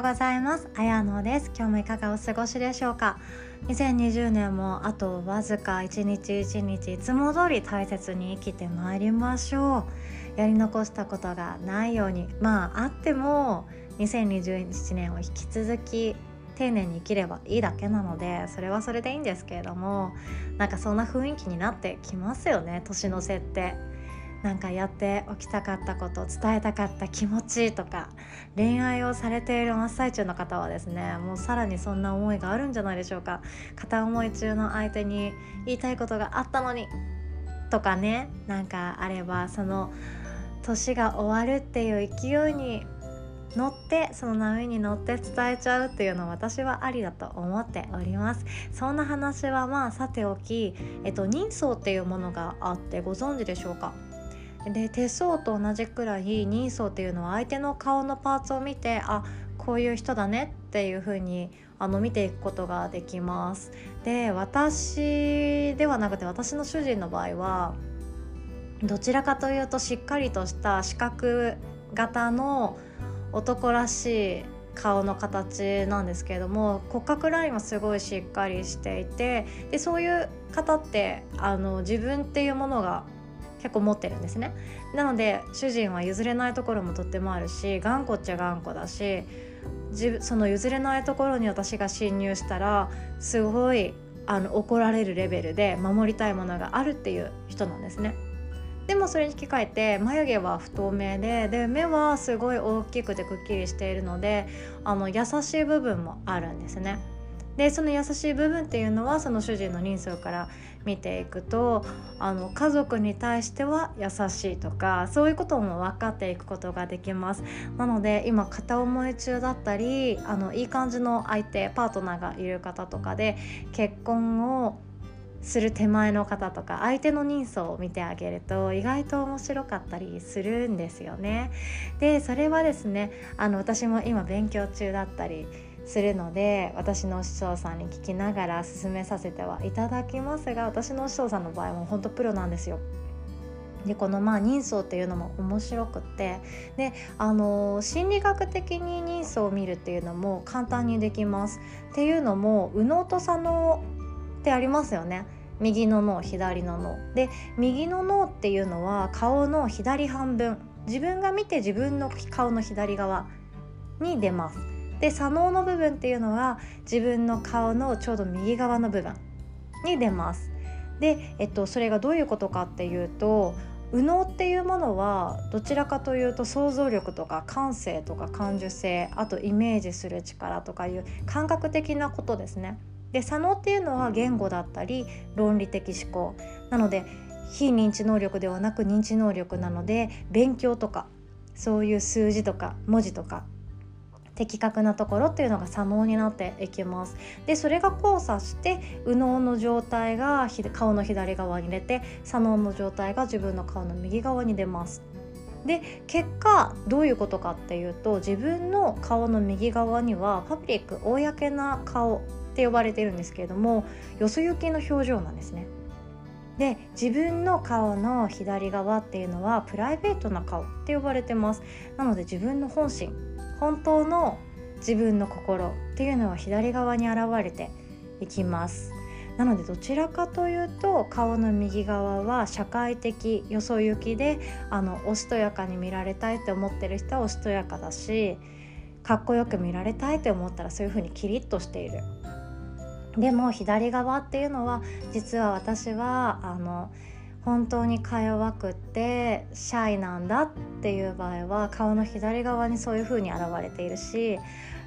ようございます。あやのです。今日もいかがお過ごしでしょうか？2020年もあとわずか一日一日いつも通り大切に生きてまいりましょう。やり残したことがないように。まああっても2021年を引き続き丁寧に生きればいいだけなのでそれはそれでいいんですけれどもなんかそんな雰囲気になってきますよね年の瀬って。なんかやっておきたかったこと伝えたかった気持ちとか恋愛をされている真っ最中の方はですねもうさらにそんな思いがあるんじゃないでしょうか。片思い中の相手に言いたいことがあったのにとかねなんかあればその年が終わるっていう勢いに乗ってその波に乗って伝えちゃうっていうのは私はありだと思っております。そんな話はまあさておき、えっと、人相っていうものがあってご存知でしょうか？で手相と同じくらい人相っていうのは相手の顔のパーツを見てあこういう人だねっていう風にあの見ていくことができます。で私ではなくて私の主人の場合はどちらかというとしっかりとした四角型の男らしい顔の形なんですけれども骨格ラインはすごいしっかりしていてでそういう方ってあの自分っていうものが結構持ってるんですねなので主人は譲れないところもとってもあるし頑固っちゃ頑固だしその譲れないところに私が侵入したらすごいあの怒られるレベルで守りたいものがあるっていう人なんですね。でもそれに引き換えて眉毛は不透明でで目はすごい大きくてくっきりしているのであの優しい部分もあるんですね。でその優しい部分っていうのはその主人の人相から見ていくとあの家族に対しては優しいとかそういうことも分かっていくことができますなので今片思い中だったりあのいい感じの相手パートナーがいる方とかで結婚をする手前の方とか相手の人相を見てあげると意外と面白かったりするんですよね。でそれはですねあの私も今勉強中だったりするので私の師匠さんに聞きながら進めさせてはいただきますが私の師匠さんの場合も本当プロなんですよ。でこのまあ人相っていうのも面白くってであの心理学的に人相を見るっていうのも簡単にできます。っていうのも右脳と左脳ってありますよね。右の脳左の脳で右の脳っていうのは顔の左半分自分が見て自分の顔の左側に出ますで左脳の部分っていうのは自分の顔のちょうど右側の部分に出ますで、えっと、それがどういうことかっていうと右脳っていうものはどちらかというと想像力とか感性とか感受性あとイメージする力とかいう感覚的なことですね。で左脳っていうのは言語だったり論理的思考なので非認知能力ではなく認知能力なので勉強とかそういう数字とか文字とか的確なところっていうのが左脳になっていきます。でそれが交差して右脳の状態が顔の左側に出て左脳の状態が自分の顔の右側に出ます。で結果どういうことかっていうと自分の顔の右側にはパブリック公な顔って呼ばれてるんですけれどもよそ行きの表情なんですね。で自分の顔の左側っていうのはプライベートな顔って呼ばれてます。なので自分の本心本当の自分の心っていうのは左側に現れていきます。なのでどちらかというと顔の右側は社会的よそ行きであのおしとやかに見られたいって思ってる人はおしとやかだしかっこよく見られたいって思ったらそういう風にキリッとしている。でも左側っていうのは実は私はあの本当にか弱くってシャイなんだっていう場合は顔の左側にそういう風に現れているし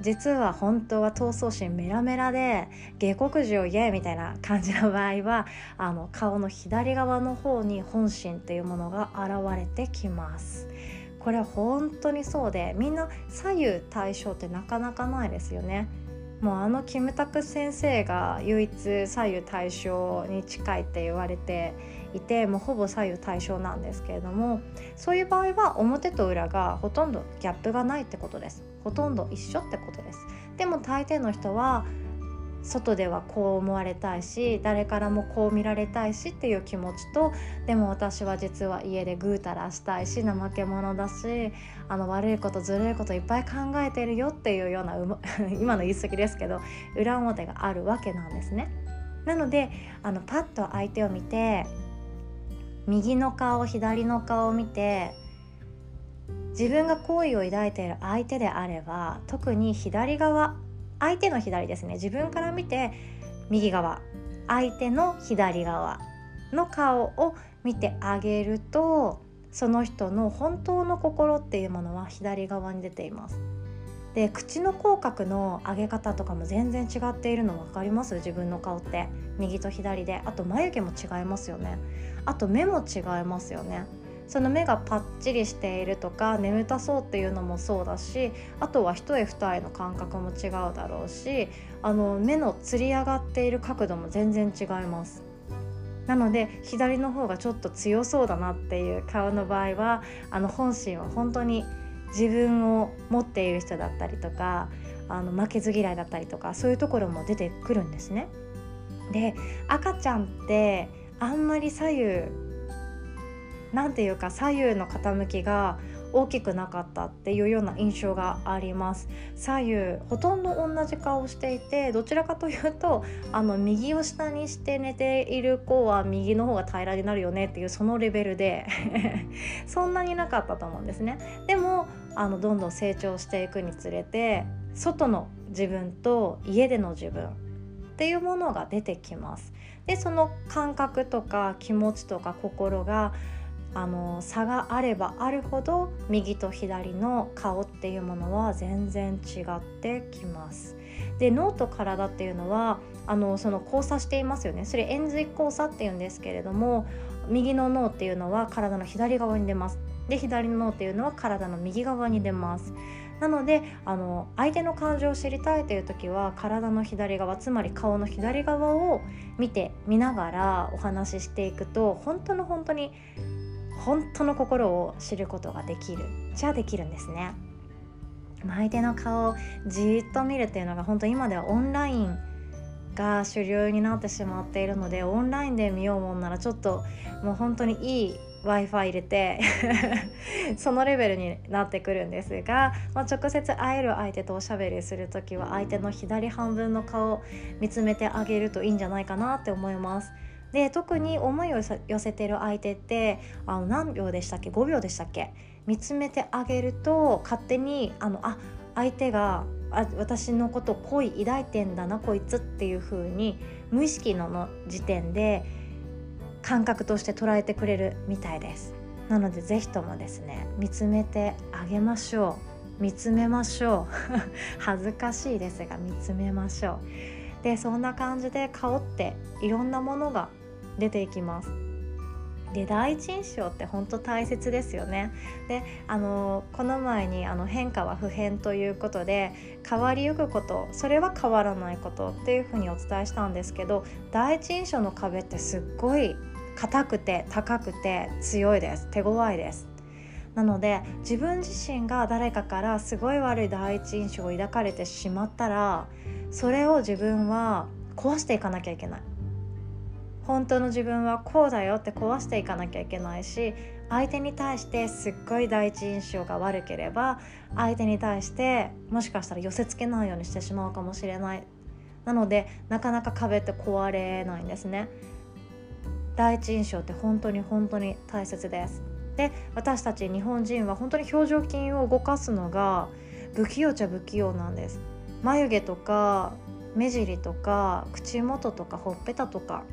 実は本当は闘争心メラメラで下克上イエーみたいな感じの場合はあの顔の左側の方に本心っていうものが現れてきます。これは本当にそうでみんな左右対称ってなかなかないですよね。もうあのキムタク先生が唯一左右対称に近いって言われていてもうほぼ左右対称なんですけれどもそういう場合は表と裏がほとんどギャップがないってことですほとんど一緒ってことですでも大抵の人は外ではこう思われたいし誰からもこう見られたいしっていう気持ちとでも私は実は家でぐうたらしたいし怠け者だしあの悪いことずるいこといっぱい考えてるよっていうような 今の言い過ぎですけど裏表があるわけなんですね。なのであのパッと相手を見て右の顔左の顔を見て自分が好意を抱いている相手であれば特に左側相手の左ですね。自分から見て右側相手の左側の顔を見てあげるとその人の本当の心っていうものは左側に出ています。で口の口角の上げ方とかも全然違っているの分かります？自分の顔って。右と左で。あと眉毛も違いますよね。あと目も違いますよね。その目がパッチリしているとか眠たそうっていうのもそうだしあとは一重二重の感覚も違うだろうしあの目のつり上がっている角度も全然違います。なので左の方がちょっと強そうだなっていう顔の場合はあの本心は本当に自分を持っている人だったりとかあの負けず嫌いだったりとかそういうところも出てくるんですね。で赤ちゃんってあんまり左右何ていうか左右の傾きが大きくなかったっていうような印象があります左右ほとんど同じ顔をしていてどちらかというとあの右を下にして寝ている子は右の方が平らになるよねっていうそのレベルで そんなになかったと思うんですねでもあのどんどん成長していくにつれて外の自分と家での自分っていうものが出てきますでその感覚とか気持ちとか心があの差があればあるほど右と左の顔っていうものは全然違ってきます。で脳と体っていうのはあのその交差していますよね。それ円髄交差っていうんですけれども右の脳っていうのは体の左側に出ます。で左の脳っていうのは体の右側に出ます。なのであの相手の感情を知りたいという時は体の左側つまり顔の左側を見て見ながらお話ししていくと本当の本当に本当の心を知ることができるじゃあできるんですね。相手の顔をじっと見るっていうのが本当今ではオンラインが主流になってしまっているのでオンラインで見ようもんならちょっともう本当にいい w i f i 入れて そのレベルになってくるんですが、まあ、直接会える相手とおしゃべりする時は相手の左半分の顔を見つめてあげるといいんじゃないかなって思います。で特に思いを寄せてる相手ってあの何秒でしたっけ？5秒でしたっけ？見つめてあげると勝手にあのあ相手があ私のこと恋抱いてんだなこいつっていう風に無意識のの時点で感覚として捉えてくれるみたいです。なので是非ともですね見つめてあげましょう。見つめましょう。恥ずかしいですが見つめましょう。でそんな感じで顔っていろんなものが出ていきます。で第一印象って本当大切ですよね。であのこの前にあの変化は不変ということで変わりゆくことそれは変わらないことっていうふうにお伝えしたんですけど第一印象の壁ってすっごい硬くて高くて強いです手強いです。なので自分自身が誰かからすごい悪い第一印象を抱かれてしまったらそれを自分は壊していかなきゃいけない本当の自分はこうだよって壊していかなきゃいけないし相手に対してすっごい第一印象が悪ければ相手に対してもしかしたら寄せつけないようにしてしまうかもしれない。なのでなかなか壁って壊れないんですね。第一印象って本当に本当に大切です。で私たち日本人は本当に表情筋を動かすのが不器用ちゃ不器用なんです。眉毛とか目尻とか口元とかほっぺたとか。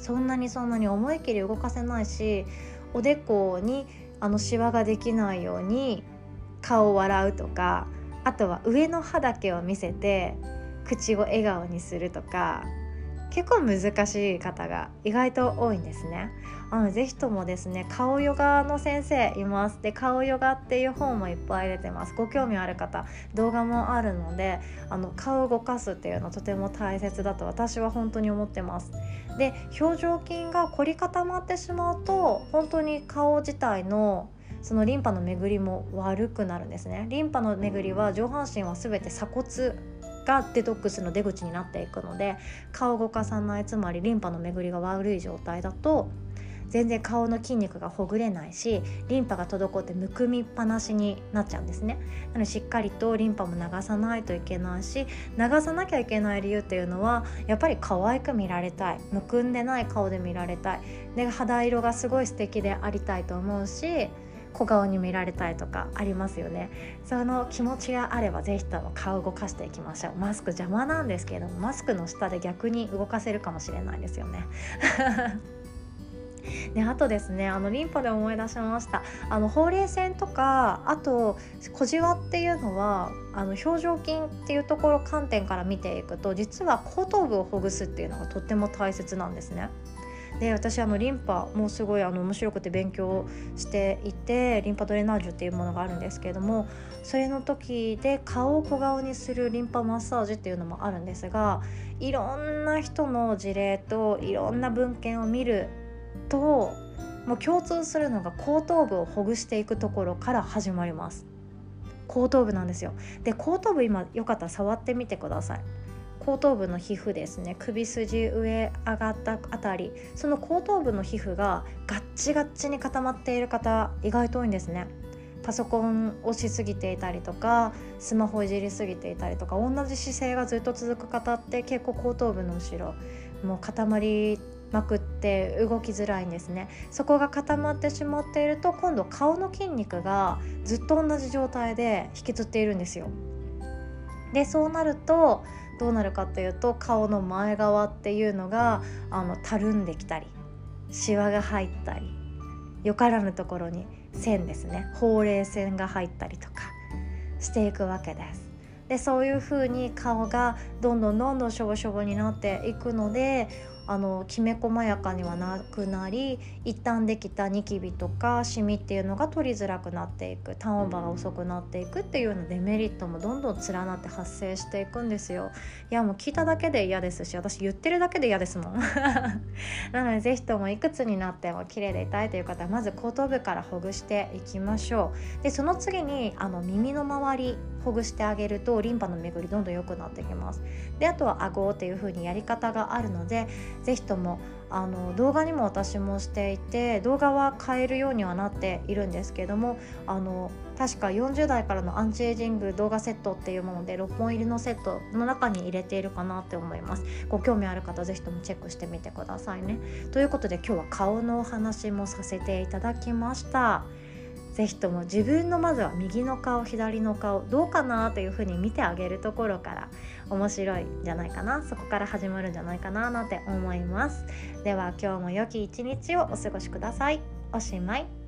そんなにそんなに思い切り動かせないしおでこにあのシワができないように顔を笑うとかあとは上の歯だけを見せて口を笑顔にするとか結構難しい方が意外と多いんですね。あのぜひともですね顔ヨガの先生います。で顔ヨガっていう本もいっぱい出てます。ご興味ある方動画もあるのであの顔を動かすっていうのとても大切だと私は本当に思ってます。で表情筋が凝り固まってしまうと本当に顔自体のそのリンパの巡りも悪くなるんですね。リンパの巡りは上半身は全て鎖骨がデトックスの出口になっていくので顔を動かさないつまりリンパの巡りが悪い状態だと全然顔の筋肉がほぐれないしリンパが滞ってむくみっぱなしになっちゃうんですね。なのでしっかりとリンパも流さないといけないし流さなきゃいけない理由っていうのはやっぱり可愛く見られたい。むくんでない顔で見られたい。で肌色がすごい素敵でありたいと思うし小顔に見られたいとかありますよね。その気持ちがあれば是非とも顔を動かしていきましょう。マスク邪魔なんですけれどもマスクの下で逆に動かせるかもしれないですよね。であとですねあのリンパで思い出しました。あのほうれい線とかあと小じわっていうのはあの表情筋っていうところ観点から見ていくと実は後頭部をほぐすっていうのがとっても大切なんですね。で私あのリンパもすごいあの面白くて勉強していてリンパドレナージュっていうものがあるんですけれどもそれの時で顔を小顔にするリンパマッサージっていうのもあるんですがいろんな人の事例といろんな文献を見るともう共通するのが後頭部をほぐしていくところから始まります。後頭部なんですよ。で後頭部今よかったら触ってみてください。後頭部の皮膚ですね。首筋上上がったあたり。その後頭部の皮膚がガッチガッチに固まっている方意外と多いんですね。パソコンをしすぎていたりとかスマホいじりすぎていたりとか同じ姿勢がずっと続く方って結構後頭部の後ろもう固まりまくって動きづらいんですね。そこが固まってしまっていると今度顔の筋肉がずっと同じ状態で引きつっているんですよ。でそうなるとどうなるかというと顔の前側っていうのがあのたるんできたりシワが入ったりよからぬところに線ですねほうれい線が入ったりとかしていくわけです。でそういう風に顔がどんどんどんどんしょぼしょぼになっていくのであのきめ細やかにはなくなり一旦できたニキビとかシミっていうのが取りづらくなっていくターンオーバーが遅くなっていくっていうようなデメリットもどんどん連なって発生していくんですよ。いやもう聞いただけで嫌ですし私言ってるだけで嫌ですもん。なので是非ともいくつになっても綺麗でいたいという方はまず後頭部からほぐしていきましょう。でその次にあの耳の周りほぐしてあげるとリンパの巡りどんどん良くなってきます。であとは顎っていう風にやり方があるので是非ともあの動画にも私もしていて動画は変えるようにはなっているんですけどもあの確か40代からのアンチエイジング動画セットっていうもので6本入りのセットの中に入れているかなって思います。ご興味ある方是非ともチェックしてみてくださいね。ということで今日は顔のお話もさせていただきました。是非とも自分のまずは右の顔左の顔どうかなというふうに見てあげるところから面白いんじゃないかなそこから始まるんじゃないかななんて思います。では今日も良き一日をお過ごしください。おしまい。